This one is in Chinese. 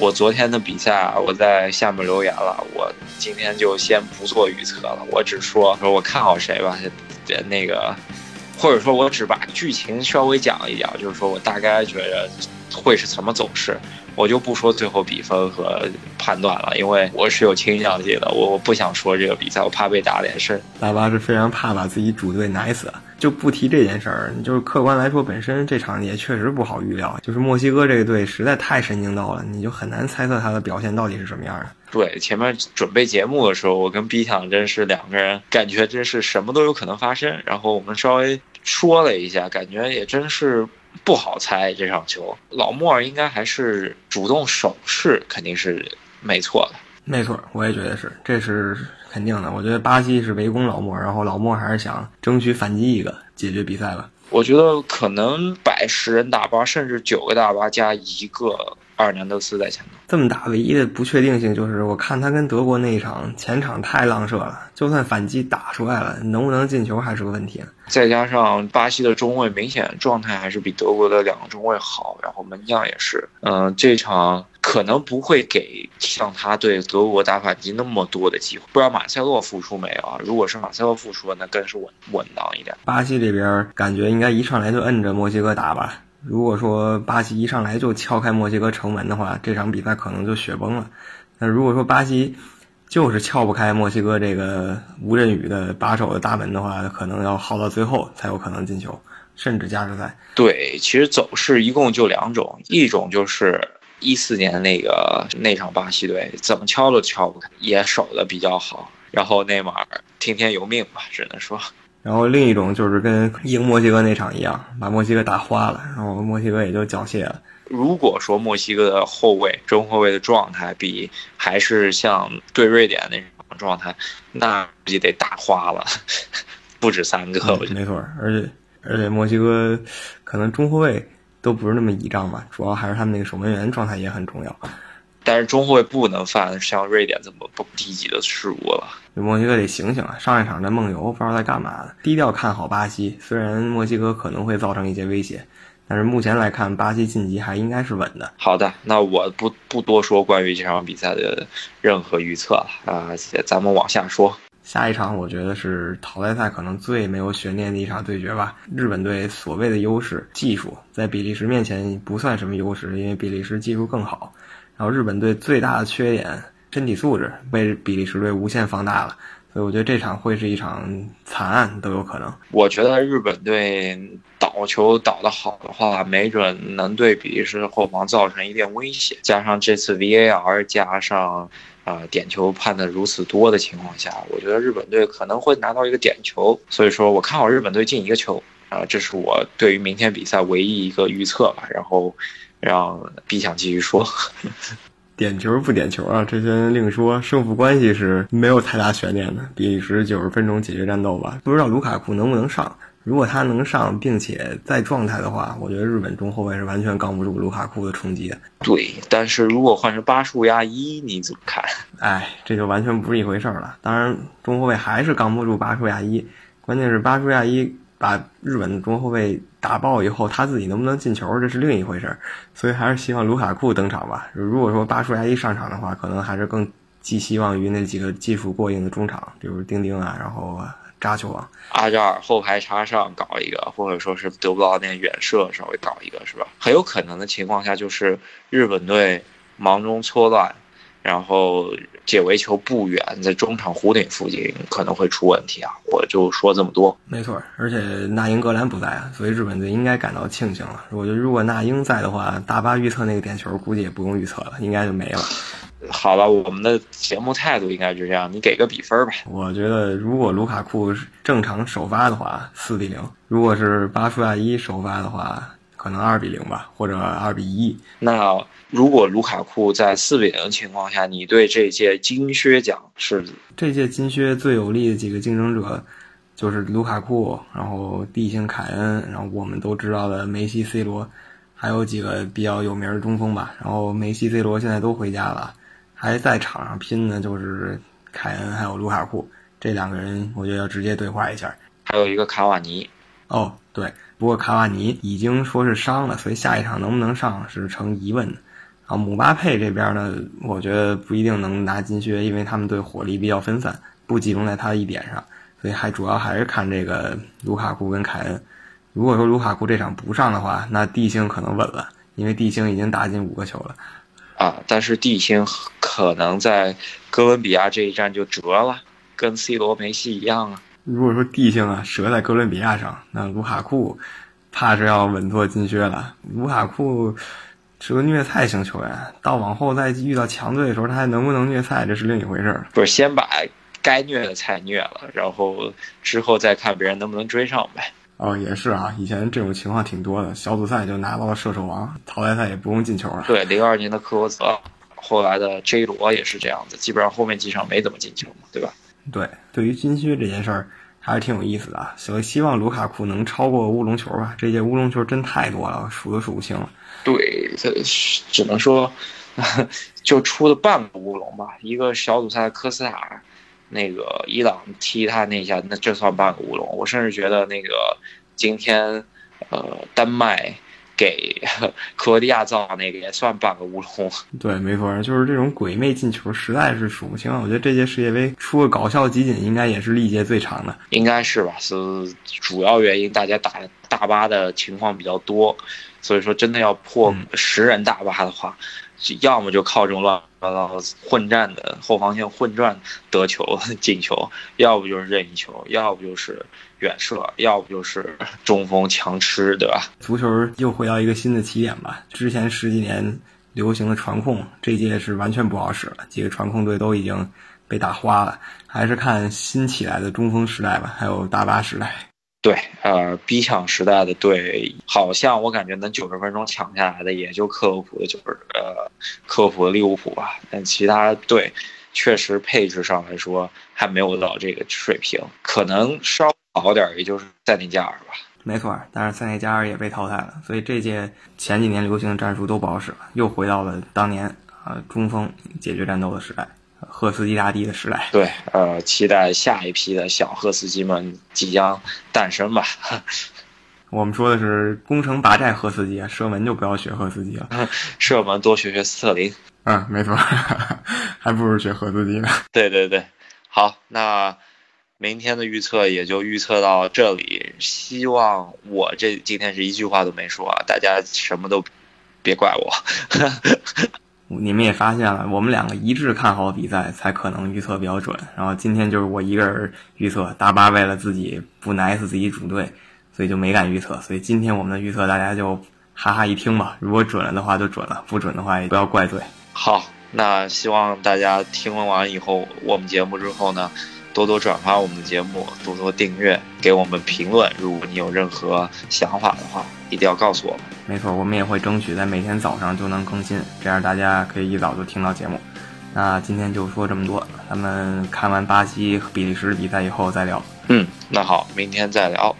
我昨天的比赛我在下面留言了，我今天就先不做预测了，我只说说我看好谁吧，那个，或者说我只把剧情稍微讲一讲，就是说我大概觉得会是什么走势。我就不说最后比分和判断了，因为我是有倾向性的，我我不想说这个比赛，我怕被打脸。是大巴是非常怕把自己主队奶死，就不提这件事儿。就是客观来说，本身这场也确实不好预料。就是墨西哥这个队实在太神经刀了，你就很难猜测他的表现到底是什么样的。对，前面准备节目的时候，我跟 B 强真是两个人感觉真是什么都有可能发生。然后我们稍微说了一下，感觉也真是。不好猜这场球，老莫应该还是主动守势，肯定是没错的。没错，我也觉得是，这是肯定的。我觉得巴西是围攻老莫，然后老莫还是想争取反击一个，解决比赛吧。我觉得可能摆十人大巴，甚至九个大巴加一个阿尔南德斯在前头。这么打，唯一的不确定性就是，我看他跟德国那一场前场太浪射了，就算反击打出来了，能不能进球还是个问题。再加上巴西的中卫明显状态还是比德国的两个中卫好，然后门将也是，嗯，这场。可能不会给像他对德国打反击那么多的机会。不知道马塞洛复出没有啊？如果是马塞洛复出，那更是稳稳当一点。巴西这边感觉应该一上来就摁着墨西哥打吧。如果说巴西一上来就敲开墨西哥城门的话，这场比赛可能就雪崩了。那如果说巴西就是撬不开墨西哥这个吴镇宇的把守的大门的话，可能要耗到最后才有可能进球，甚至加时赛。对，其实走势一共就两种，一种就是。一四年那个那场巴西队怎么敲都敲不开，也守的比较好。然后内马尔听天由命吧，只能说。然后另一种就是跟赢墨西哥那场一样，把墨西哥打花了，然后墨西哥也就缴械了。如果说墨西哥的后卫中后卫的状态比还是像对瑞典那种状态，那估计得打花了，不止三个。没错，而且而且墨西哥可能中后卫。都不是那么倚仗吧，主要还是他们那个守门员状态也很重要。但是中后卫不能犯像瑞典这么不低级的失误了。墨西哥得醒醒啊！上一场在梦游，不知道在干嘛呢。低调看好巴西，虽然墨西哥可能会造成一些威胁，但是目前来看，巴西晋级还应该是稳的。好的，那我不不多说关于这场比赛的任何预测了啊，咱们往下说。下一场我觉得是淘汰赛可能最没有悬念的一场对决吧。日本队所谓的优势技术，在比利时面前不算什么优势，因为比利时技术更好。然后日本队最大的缺点身体素质被比利时队无限放大了，所以我觉得这场会是一场惨案都有可能。我觉得日本队倒球倒得好的话，没准能对比利时后防造成一点威胁。加上这次 VAR 加上。啊，点球判的如此多的情况下，我觉得日本队可能会拿到一个点球，所以说我看好日本队进一个球啊，这是我对于明天比赛唯一一个预测吧。然后让 B 想继续说，点球不点球啊，这先另说，胜负关系是没有太大悬念的，比利时九十分钟解决战斗吧，不知道卢卡库能不能上。如果他能上，并且在状态的话，我觉得日本中后卫是完全扛不住卢卡库的冲击的。对，但是如果换成巴舒亚一，你怎么看？哎，这就完全不是一回事儿了。当然，中后卫还是扛不住巴舒亚一，关键是巴舒亚一把日本的中后卫打爆以后，他自己能不能进球，这是另一回事儿。所以还是希望卢卡库登场吧。如果说巴舒亚一上场的话，可能还是更寄希望于那几个技术过硬的中场，比如丁丁啊，然后。扎球王，阿扎尔后排插上搞一个，或者说是德布劳内远射稍微搞一个，是吧？很有可能的情况下，就是日本队忙中错乱，然后解围球不远，在中场弧顶附近可能会出问题啊！我就说这么多。没错，而且那英格兰不在啊，所以日本队应该感到庆幸了。我觉得如果那英在的话，大巴预测那个点球估计也不用预测了，应该就没了。好了，我们的节目态度应该是这样，你给个比分吧。我觉得如果卢卡库正常首发的话，四比零；如果是巴舒亚伊首发的话，可能二比零吧，或者二比一。那如果卢卡库在四比零情况下，你对这届金靴奖是？这届金靴最有力的几个竞争者就是卢卡库，然后地星凯恩，然后我们都知道的梅西、C 罗，还有几个比较有名的中锋吧。然后梅西、C 罗现在都回家了。还在场上拼的就是凯恩还有卢卡库这两个人，我觉得要直接对话一下。还有一个卡瓦尼，哦，对，不过卡瓦尼已经说是伤了，所以下一场能不能上是成疑问的。啊，姆巴佩这边呢，我觉得不一定能拿金靴，因为他们队火力比较分散，不集中在他一点上，所以还主要还是看这个卢卡库跟凯恩。如果说卢卡库这场不上的话，那地星可能稳了，因为地星已经打进五个球了。啊，但是地星可能在哥伦比亚这一战就折了，跟 C 罗、梅西一样啊。如果说地星啊折在哥伦比亚上，那卢卡库怕是要稳坐金靴了。卢卡库是个虐菜型球员，到往后再遇到强队的时候，他还能不能虐菜，这是另一回事儿。不是先把该虐的菜虐了，然后之后再看别人能不能追上呗。哦，也是啊，以前这种情况挺多的，小组赛就拿到了射手王，淘汰赛也不用进球了。对，零二年的科罗泽，后来的 J 罗也是这样子，基本上后面几场没怎么进球嘛，对吧？对，对于金靴这件事儿还是挺有意思的，所以希望卢卡库能超过乌龙球吧。这届乌龙球真太多了，数都数不清了。对，这只能说 就出了半个乌龙吧。一个小组赛科斯塔。那个伊朗踢他那一下，那这算半个乌龙。我甚至觉得那个今天，呃，丹麦给 克罗地亚造那个也算半个乌龙。对，没错，就是这种鬼魅进球实在是数不清。我觉得这届世界杯出个搞笑集锦，应该也是历届最长的。应该是吧？是主要原因，大家打大巴的情况比较多，所以说真的要破十人大巴的话。要么就靠这种乱七八糟混战的后防线混战得球 进球，要不就是任意球，要不就是远射，要不就是中锋强吃，对吧？足球又回到一个新的起点吧。之前十几年流行的传控，这届是完全不好使了，几个传控队都已经被打花了。还是看新起来的中锋时代吧，还有大巴时代。对，呃，逼抢时代的队，好像我感觉能九十分钟抢下来的，也就克洛普的，就是呃，克洛普的利物浦吧。但其他队确实配置上来说还没有到这个水平，可能稍好点，也就是塞内加尔吧。没错，但是塞内加尔也被淘汰了，所以这届前几年流行的战术都不好使了，又回到了当年啊中锋解决战斗的时代。赫斯基大帝的时代，对，呃，期待下一批的小赫斯基们即将诞生吧。我们说的是攻城拔寨赫斯基啊，射门就不要学赫斯基了，射门多学学斯特林。嗯，没错，还不如学赫斯基呢。对对对，好，那明天的预测也就预测到这里。希望我这今天是一句话都没说，大家什么都别怪我。你们也发现了，我们两个一致看好比赛，才可能预测比较准。然后今天就是我一个人预测，大巴为了自己不 nice 自己主队，所以就没敢预测。所以今天我们的预测大家就哈哈一听吧。如果准了的话就准了，不准的话也不要怪罪。好，那希望大家听完以后我们节目之后呢，多多转发我们的节目，多多订阅，给我们评论。如果你有任何想法的话。一定要告诉我们。没错，我们也会争取在每天早上就能更新，这样大家可以一早就听到节目。那今天就说这么多，咱们看完巴西和比利时比赛以后再聊。嗯，那好，明天再聊。